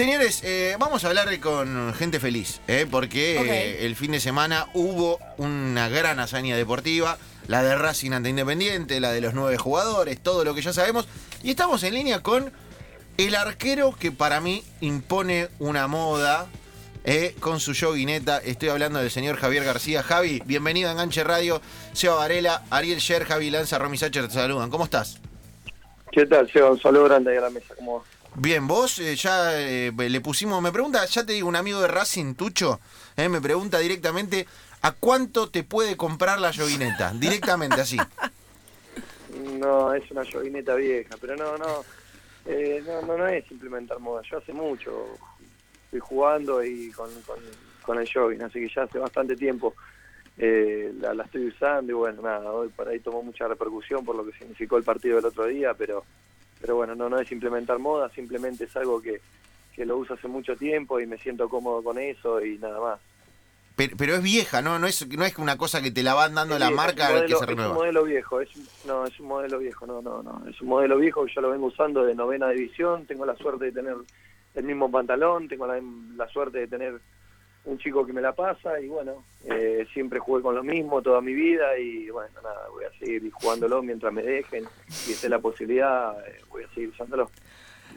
Señores, eh, vamos a hablar con gente feliz, eh, porque eh, el fin de semana hubo una gran hazaña deportiva, la de Racing ante Independiente, la de los nueve jugadores, todo lo que ya sabemos, y estamos en línea con el arquero que para mí impone una moda. eh, con su yoguineta, estoy hablando del señor Javier García. Javi, bienvenido a Enganche Radio. Seba Varela, Ariel Sher, Javi Lanza, Romy Sacher te saludan. ¿Cómo estás? ¿Qué tal, Seba? Un saludo grande ahí a la mesa. ¿Cómo va? Bien, vos eh, ya eh, le pusimos, me pregunta, ya te digo, un amigo de Racing, Tucho, eh, me pregunta directamente, ¿a cuánto te puede comprar la yoguineta? Directamente, así. No, es una yoguineta vieja, pero no, no, eh, no, no, no es implementar moda. Yo hace mucho estoy jugando y con, con, con el jogging, así que ya hace bastante tiempo eh, la, la estoy usando y bueno, nada, hoy por ahí tomó mucha repercusión por lo que significó el partido del otro día, pero pero bueno, no, no es implementar moda, simplemente es algo que, que lo uso hace mucho tiempo y me siento cómodo con eso y nada más. Pero, pero es vieja, ¿no? No es, no es una cosa que te la van dando Es la marca un que se modelo- Es un renueva. modelo viejo, es un- no, es un modelo viejo, no, no, no, es un modelo viejo que yo lo vengo usando de novena división, tengo la suerte de tener el mismo pantalón, tengo la, la suerte de tener un chico que me la pasa y bueno, eh, siempre jugué con lo mismo toda mi vida y bueno, nada, voy a seguir jugándolo mientras me dejen y esté la posibilidad, eh, voy a seguir usándolo.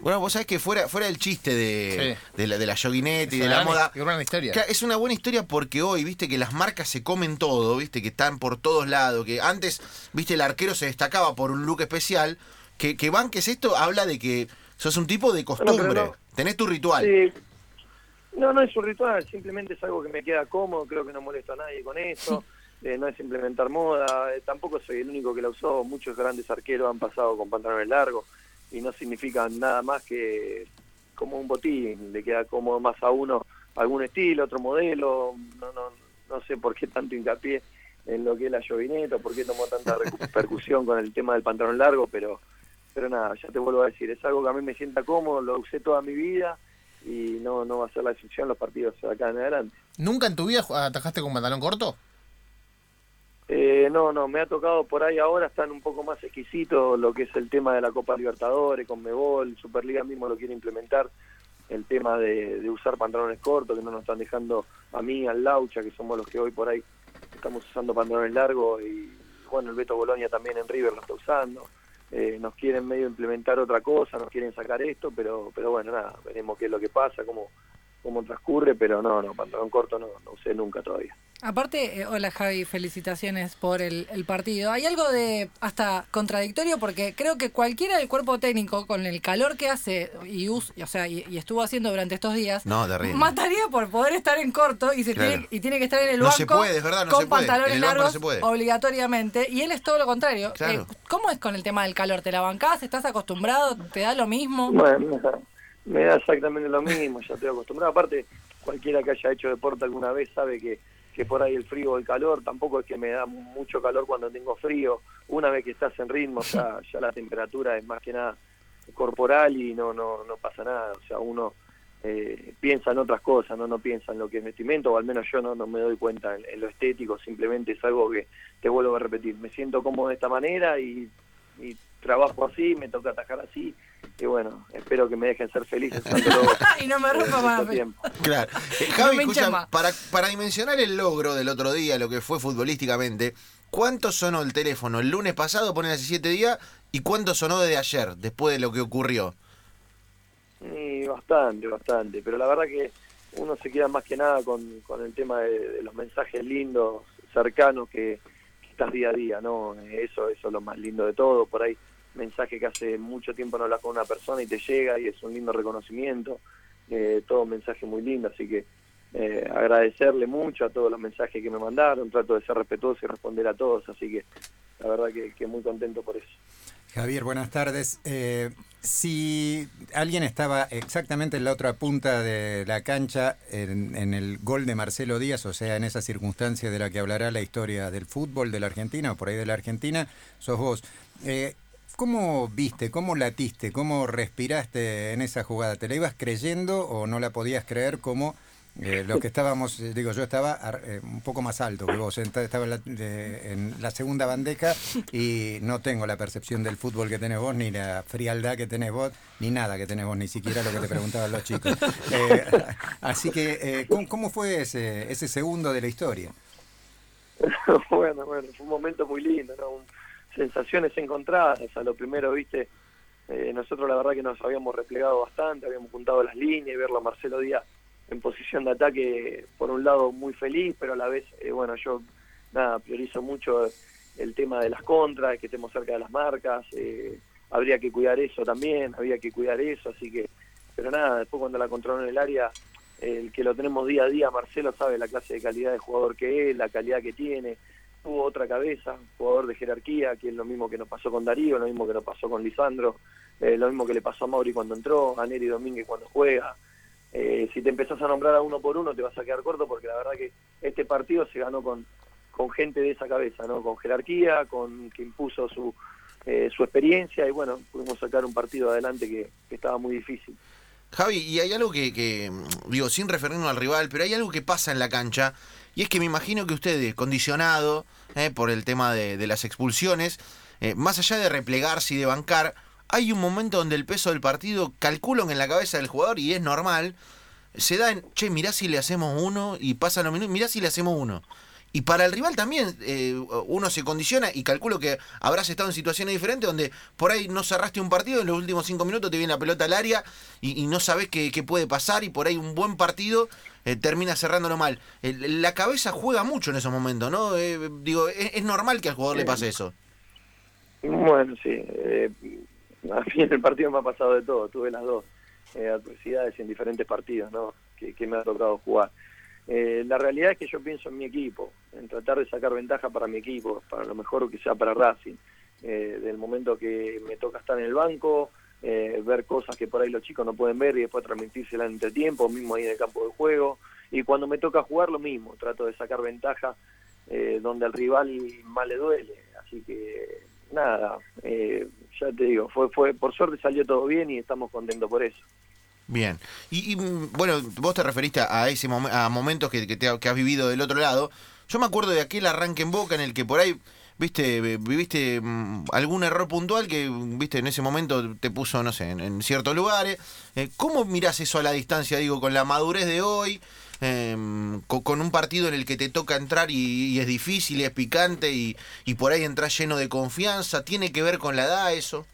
Bueno, vos sabés que fuera, fuera el chiste de, Sí. de la, de la yoguineta y Es de una la gran- moda, Qué gran historia. Claro, es una buena historia porque hoy, viste, que las marcas se comen todo, viste, que están por todos lados, que antes, viste, el arquero se destacaba por un look especial, que, que banques esto habla de que sos un tipo de costumbre, no. tenés tu ritual. Sí. No, no es un ritual, simplemente es algo que me queda cómodo, creo que no molesto a nadie con eso, eh, no es implementar moda, eh, tampoco soy el único que la usó, muchos grandes arqueros han pasado con pantalones largos y no significan nada más que como un botín, le queda cómodo más a uno algún estilo, otro modelo, no, no, no sé por qué tanto hincapié en lo que es la llovineta, por qué tomó tanta repercusión con el tema del pantalón largo, pero pero nada, ya te vuelvo a decir, es algo que a mí me sienta cómodo, lo usé toda mi vida y no, no va a ser la excepción los partidos de acá en adelante. ¿Nunca en tu vida atajaste con pantalón corto? Eh, no, no, me ha tocado por ahí ahora, están un poco más exquisitos lo que es el tema de la Copa Libertadores, con Mebol, Superliga mismo lo quiere implementar, el tema de, de usar pantalones cortos, que no nos están dejando a mí, al Laucha, que somos los que hoy por ahí estamos usando pantalones largos, y bueno, el Beto Bolonia también en River lo está usando. Eh, nos quieren medio implementar otra cosa, nos quieren sacar esto, pero pero bueno, nada, veremos qué es lo que pasa, cómo, cómo transcurre, pero no, no, pantalón corto no, no usé nunca todavía. Aparte, eh, hola Javi, felicitaciones por el, el partido. Hay algo de hasta contradictorio porque creo que cualquiera del cuerpo técnico, con el calor que hace y, us- y, o sea, y, y estuvo haciendo durante estos días, No, terrible. mataría por poder estar en corto y, se Claro. tiene, y tiene que estar en el No banco se puede, es verdad, no con se puede. pantalones En el banco no largos se puede. obligatoriamente. Y él es todo lo contrario. Claro. Eh, ¿Cómo es con el tema del calor? ¿Te la bancás? ¿Estás acostumbrado? ¿Te da lo mismo? Bueno, me da exactamente lo mismo, ya estoy acostumbrado. Aparte, cualquiera que haya hecho deporte alguna vez sabe que, que por ahí el frío o el calor, tampoco es que me da mucho calor cuando tengo frío. Una vez que estás en ritmo, ya, ya la temperatura es más que nada corporal y no, no, no pasa nada. O sea, uno eh, piensa en otras cosas, no no piensa en lo que es vestimento, o al menos yo no, no me doy cuenta en, en lo estético, simplemente es algo que te vuelvo a repetir. Me siento cómodo de esta manera y, y trabajo así, me toca atajar así. Y bueno, espero que me dejen ser feliz y no me rompa más. tiempo. Claro. Eh, No Javi, escucha, para, para dimensionar el logro del otro día, lo que fue futbolísticamente, ¿cuánto sonó el teléfono el lunes pasado, ponen hace siete días, y cuánto sonó desde ayer, después de lo que ocurrió? Y bastante, bastante. Pero la verdad que uno se queda más que nada con, con el tema de, de los mensajes lindos, cercanos que, que estás día a día, ¿no? Eso, eso es lo más lindo de todo. Por ahí, mensaje que hace mucho tiempo no hablas con una persona y te llega y es un lindo reconocimiento. Eh, todo un mensaje muy lindo, así que eh, agradecerle mucho a todos los mensajes que me mandaron. Trato de ser respetuoso y responder a todos, así que la verdad que, muy contento por eso. Javier, buenas tardes. Eh, si alguien estaba exactamente en la otra punta de la cancha en, en el gol de Marcelo Díaz, o sea, en esa circunstancia de la que hablará la historia del fútbol de la Argentina o por ahí de la Argentina, sos vos. Eh, ¿Cómo viste, cómo latiste, cómo respiraste en esa jugada? ¿Te la ibas creyendo o no la podías creer como Eh, los que estábamos, eh, digo, yo estaba eh, un poco más alto que vos, estaba en la, de- en la segunda bandeja y no tengo la percepción del fútbol que tenés vos, ni la frialdad que tenés vos, ni nada que tenés vos, ni siquiera lo que te preguntaban los chicos. Eh, así que, eh, ¿cómo, cómo fue ese, ese segundo de la historia? bueno, bueno, fue un momento muy lindo, ¿no? Un- sensaciones encontradas. A lo primero, viste, eh, nosotros la verdad que nos habíamos replegado bastante, habíamos juntado las líneas y verlo a Marcelo Díaz en posición de ataque, por un lado muy feliz, pero a la vez, eh, bueno, yo nada, priorizo mucho el tema de las contras, que estemos cerca de las marcas, eh, habría que cuidar eso también, había que cuidar eso, así que, pero nada, después cuando la controló en el área, el que lo tenemos día a día, Marcelo sabe la clase de calidad de jugador que es, la calidad que tiene, tuvo otra cabeza, jugador de jerarquía, que es lo mismo que nos pasó con Darío, lo mismo que nos pasó con Lisandro, eh, lo mismo que le pasó a Mauri cuando entró, a Neri Domínguez cuando juega. Eh, si te empezás a nombrar a uno por uno te vas a quedar corto porque la verdad que este partido se ganó con, con gente de esa cabeza, ¿no? con jerarquía, con que impuso su, eh, su experiencia y bueno, pudimos sacar un partido adelante que, que estaba muy difícil. Javi, y hay algo que, que, digo, sin referirnos al rival, pero hay algo que pasa en la cancha, y es que me imagino que ustedes, condicionado eh, por el tema de, de las expulsiones, eh, más allá de replegarse y de bancar, hay un momento donde el peso del partido, calculo que en la cabeza del jugador, y es normal, se da en, che, mirá si le hacemos uno, y pasan los minutos, mirá si le hacemos uno. Y para el rival también eh, uno se condiciona y calculo que habrás estado en situaciones diferentes donde por ahí no cerraste un partido, en los últimos cinco minutos te viene la pelota al área y, y no sabes qué, qué puede pasar y por ahí un buen partido eh, termina cerrándolo mal. El- la cabeza juega mucho en esos momentos, ¿no? Eh, digo, es, es normal que al jugador le pase eso. Bueno, sí. Eh, a mí en el partido me ha pasado de todo. Tuve las dos eh, adversidades en diferentes partidos ¿no? que, que me ha tocado jugar. Eh, la realidad es que yo pienso en mi equipo, en tratar de sacar ventaja para mi equipo, para lo mejor que sea para Racing. Eh, del momento que me toca estar en el banco, eh, ver cosas que por ahí los chicos no pueden ver y después transmitírselas en entretiempo, mismo ahí en el campo de juego. Y cuando me toca jugar, lo mismo, trato de sacar ventaja eh, donde al rival más le duele. Así que nada, eh, ya te digo, fue, fue por suerte salió todo bien y estamos contentos por eso. Bien. Y, y, mm, bueno, vos te referiste a ese momen- a momentos que, que, te que has vivido del otro lado. Yo me acuerdo de aquel arranque en Boca en el que por ahí, viste, viviste mm, algún error puntual que, viste, en ese momento te puso, no sé, en, ciertos lugares. Eh, ¿Cómo mirás eso a la distancia, digo, con la madurez de hoy? eh, con, un partido en el que te toca entrar y, y es difícil y es picante y, y por ahí entras lleno de confianza. ¿Tiene que ver con la edad eso?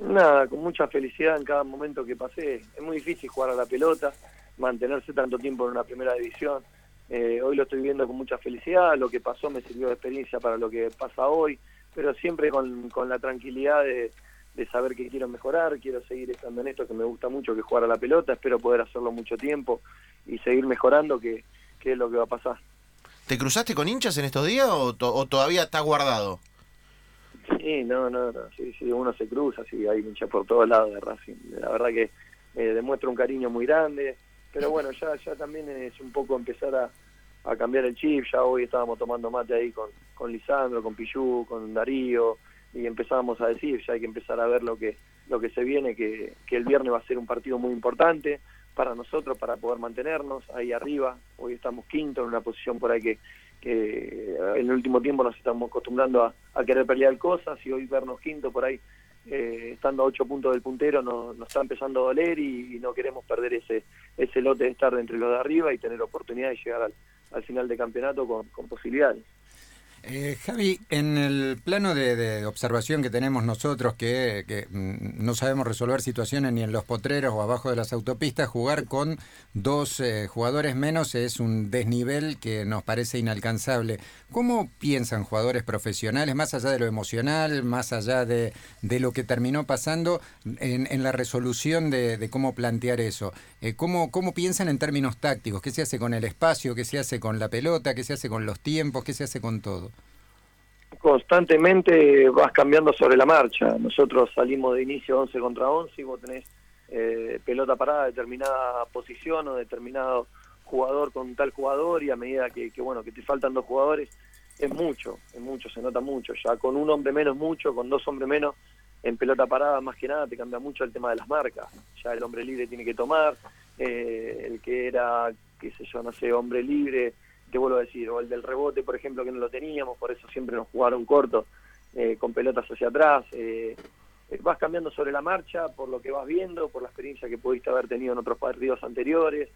Nada, con mucha felicidad en cada momento que pasé. Es muy difícil jugar a la pelota, mantenerse tanto tiempo en una primera división. Eh, hoy lo estoy viendo con mucha felicidad, lo que pasó me sirvió de experiencia para lo que pasa hoy, pero siempre con, con la tranquilidad de, de saber que quiero mejorar, quiero seguir estando en esto que me gusta mucho, que jugar a la pelota, espero poder hacerlo mucho tiempo y seguir mejorando, que, que es lo que va a pasar. ¿Te cruzaste con hinchas en estos días o, to- o todavía está guardado? Sí, no, no, no, sí, sí, uno se cruza, sí, hay hinchas por todos lados de Racing. La verdad que eh, demuestra un cariño muy grande, pero bueno, ya ya también es un poco empezar a, a cambiar el chip, ya hoy estábamos tomando mate ahí con, con Lisandro, con Pillú, con Darío, y empezábamos a decir, ya hay que empezar a ver lo que lo que se viene, que, que el viernes va a ser un partido muy importante para nosotros, para poder mantenernos ahí arriba, hoy estamos quinto en una posición por ahí que, que en el último tiempo nos estamos acostumbrando a, querer pelear cosas y hoy vernos quinto por ahí, eh, estando a ocho puntos del puntero, nos, está empezando a doler y, y no queremos perder ese ese lote de estar entre los de arriba y tener oportunidad de llegar al, al final de campeonato con, con posibilidades. Eh, Javi, en el plano de, observación que tenemos nosotros, que, mm, no sabemos resolver situaciones ni en los potreros o abajo de las autopistas, jugar con dos eh, jugadores menos es un desnivel que nos parece inalcanzable. ¿Cómo piensan jugadores profesionales, más allá de lo emocional, más allá de, lo que terminó pasando, en, la resolución de, de cómo plantear eso? Eh, ¿cómo, ¿Cómo piensan en términos tácticos? ¿Qué se hace con el espacio? ¿Qué se hace con la pelota? ¿Qué se hace con los tiempos? ¿Qué se hace con todo? Constantemente vas cambiando sobre la marcha. Nosotros salimos de inicio 11 contra 11 y vos tenés eh, pelota parada, determinada posición o determinado jugador con tal jugador y a medida que, que, bueno que te faltan dos jugadores es mucho, es mucho, se nota mucho. Ya con un hombre menos mucho, con dos hombres menos en pelota parada más que nada te cambia mucho el tema de las marcas. Ya el hombre libre tiene que tomar, eh, el que era, qué sé yo, no sé, hombre libre, vuelvo a decir, o el del rebote, por ejemplo, que no lo teníamos, por eso siempre nos jugaron corto, eh, con pelotas hacia atrás. eh, eh, vas cambiando sobre la marcha por lo que vas viendo, por la experiencia que pudiste haber tenido en otros partidos anteriores,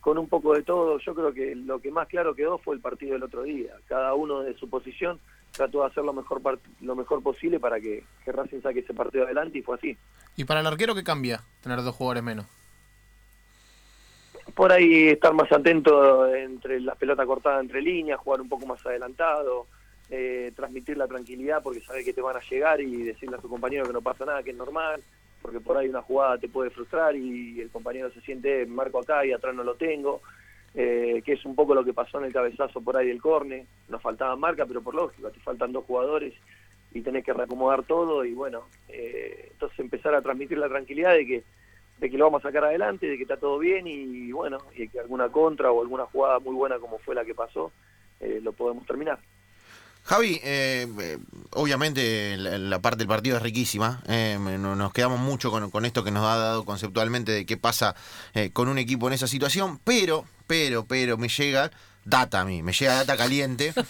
con un poco de todo. Yo creo que lo que más claro quedó fue el partido del otro día. Cada uno de su posición trató de hacer lo mejor lo mejor posible para que, que Racing saque ese partido adelante y fue así. ¿Y para el arquero qué cambia tener dos jugadores menos? Por ahí estar más atento entre las pelotas cortadas entre líneas, jugar un poco más adelantado, eh, transmitir la tranquilidad porque sabe que te van a llegar y decirle a tu compañero que no pasa nada, que es normal, porque por ahí una jugada te puede frustrar y el compañero se siente, marco acá y atrás no lo tengo, eh, que es un poco lo que pasó en el cabezazo por ahí del córner, nos faltaba marca, pero por lógica, te faltan dos jugadores y tenés que reacomodar todo y bueno, eh, entonces empezar a transmitir la tranquilidad de que de que lo vamos a sacar adelante, de que está todo bien y bueno, y que alguna contra o alguna jugada muy buena como fue la que pasó, eh, lo podemos terminar. Javi, eh, eh, obviamente la, parte del partido es riquísima. eh, nos quedamos mucho con, esto que nos ha dado conceptualmente de qué pasa con un equipo en esa situación. Pero, pero, pero, me llega data a mí, me llega data caliente.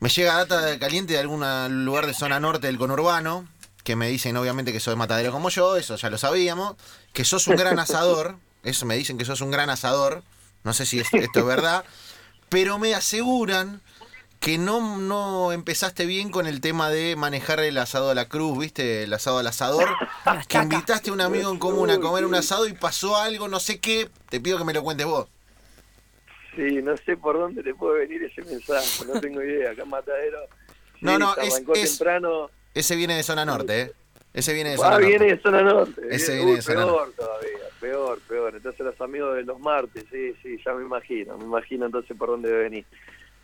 Me llega data caliente de algún lugar de zona norte del conurbano, que me dicen obviamente que sos matadero como yo, eso ya lo sabíamos. Que sos un gran asador, eso me dicen que sos un gran asador. No sé si es- esto es verdad. Pero me aseguran que no, no empezaste bien con el tema de manejar el asado a la cruz, ¿viste? El asado al asador. Que invitaste a un amigo en común a comer un asado y pasó algo, no sé qué. Te pido que me lo cuentes vos. Sí, no sé por dónde te puede venir ese mensaje, no tengo idea, acá en Matadero. sí, No, no, es- es- temprano. Ese viene de zona norte, ¿eh? Ese viene de zona Ah, norte. viene de zona norte. Ese Uy, viene de zona peor todavía, peor, peor. Entonces los amigos de los martes, sí, sí, ya me imagino, me imagino entonces por dónde debe venir.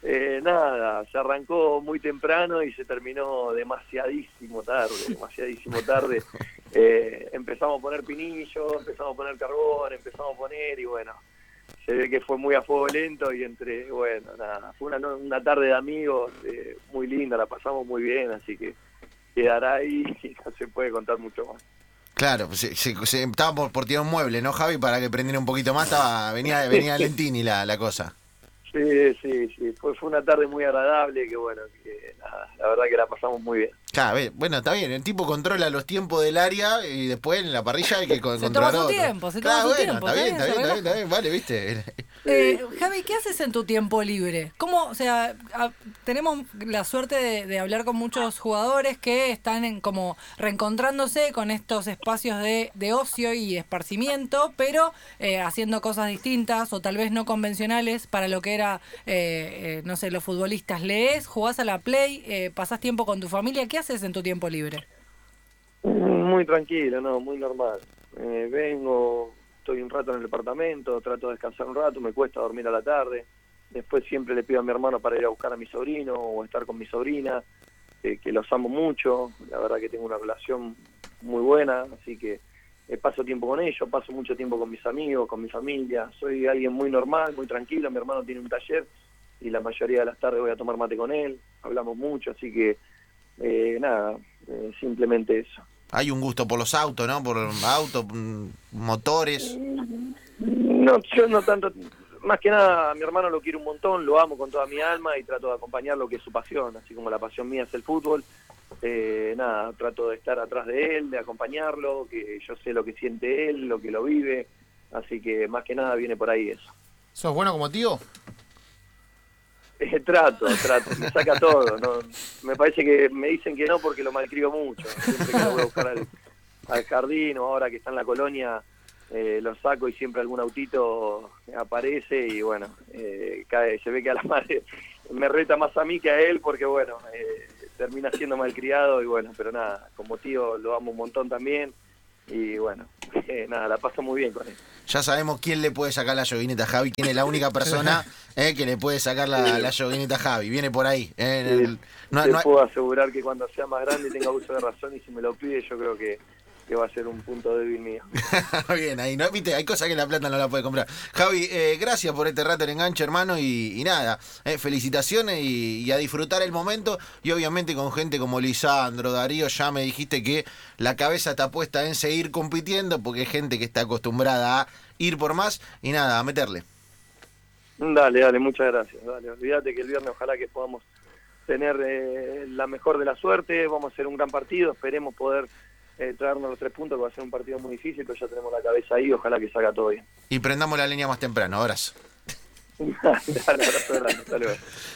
Eh, nada, se arrancó muy temprano y se terminó demasiadísimo tarde, demasiadísimo tarde. Eh, empezamos a poner pinillo, empezamos a poner carbón, empezamos a poner y bueno, se ve que fue muy a fuego lento y entre, bueno, nada, fue una, una tarde de amigos eh, muy linda, la pasamos muy bien, así que quedará ahí y no se puede contar mucho más. Claro, pues se, se- se- estaba por, por tirar un mueble, ¿no, Javi? Para que prendiera un poquito más, estaba, venía, venía Lentini la, la cosa. Sí, sí, sí, fue, fue una tarde muy agradable que bueno, que nada, la verdad que la pasamos muy bien. Claro, ve- bueno, está bien, el tipo controla los tiempos del área y después en la parrilla hay que Se controlar toma su otro. tiempo, se Claro, toma su bueno, tiempo, Está bien, está bien, está bien, está bien, vale, viste. Eh, Javi, ¿qué haces en tu tiempo libre? ¿Cómo, o sea, a- tenemos la suerte de, de hablar con muchos jugadores que están en como reencontrándose con estos espacios de, de ocio y esparcimiento, pero eh, haciendo cosas distintas o tal vez no convencionales para lo que era, eh, eh, no sé, los futbolistas. ¿Lees? ¿Jugás a la play? Eh, ¿Pasás tiempo con tu familia? ¿Qué haces en tu tiempo libre? Muy tranquilo, no, muy normal. Eh, vengo, estoy un rato en el departamento, trato de descansar un rato, me cuesta dormir a la tarde. Después siempre le pido a mi hermano para ir a buscar a mi sobrino o estar con mi sobrina, eh, que los amo mucho. La verdad que tengo una relación muy buena, así que eh, paso tiempo con ellos, paso mucho tiempo con mis amigos, con mi familia. Soy alguien muy normal, muy tranquilo. Mi hermano tiene un taller y la mayoría de las tardes voy a tomar mate con él. Hablamos mucho, así que eh, nada, eh, simplemente eso. Hay un gusto por los autos, ¿no? Por autos, mm, motores. No, yo no tanto, más que nada a mi hermano lo quiero un montón, lo amo con toda mi alma y trato de acompañar lo que es su pasión, así como la pasión mía es el fútbol. Eh, nada, trato de estar atrás de él, de acompañarlo, que yo sé lo que siente él, lo que lo vive, así que más que nada viene por ahí eso. ¿Sos bueno como tío? Eh, trato, trato, me saca todo. ¿no? Me parece que me dicen que no porque lo malcrio mucho. Siempre que lo voy a buscar al, al jardín o ahora que está en la colonia, eh, lo saco y siempre algún autito aparece y bueno, eh, cae, se ve que a la madre me reta más a mí que a él porque bueno, eh, termina siendo malcriado y bueno, pero nada, como tío lo amo un montón también y bueno, eh, nada, la paso muy bien con él. Ya sabemos quién le puede sacar la yoguineta a Javi, quién es la única persona eh, que le puede sacar la, la yoguineta a Javi. Viene por ahí. eh, en el- no- Te no hay- puedo asegurar que cuando sea más grande tenga uso de razón y si me lo pide, yo creo que que va a ser un punto débil mío. Bien, ahí no, viste, hay cosas que la plata no la puede comprar. Javi, eh, gracias por este rato el enganche, hermano, y, y nada, eh, felicitaciones y, y a disfrutar el momento. Y obviamente con gente como Lisandro, Darío, ya me dijiste que la cabeza está puesta en seguir compitiendo, porque hay gente que está acostumbrada a ir por más y nada, a meterle. Dale, dale, muchas gracias. Dale, olvídate que el viernes ojalá que podamos tener eh, la mejor de la suerte, vamos a hacer un gran partido, esperemos poder eh, traernos los tres puntos, que va a ser un partido muy difícil, pero ya tenemos la cabeza ahí, ojalá que salga todo bien. Y prendamos la línea más temprano, abrazo. dale, abrazo grande, hasta luego.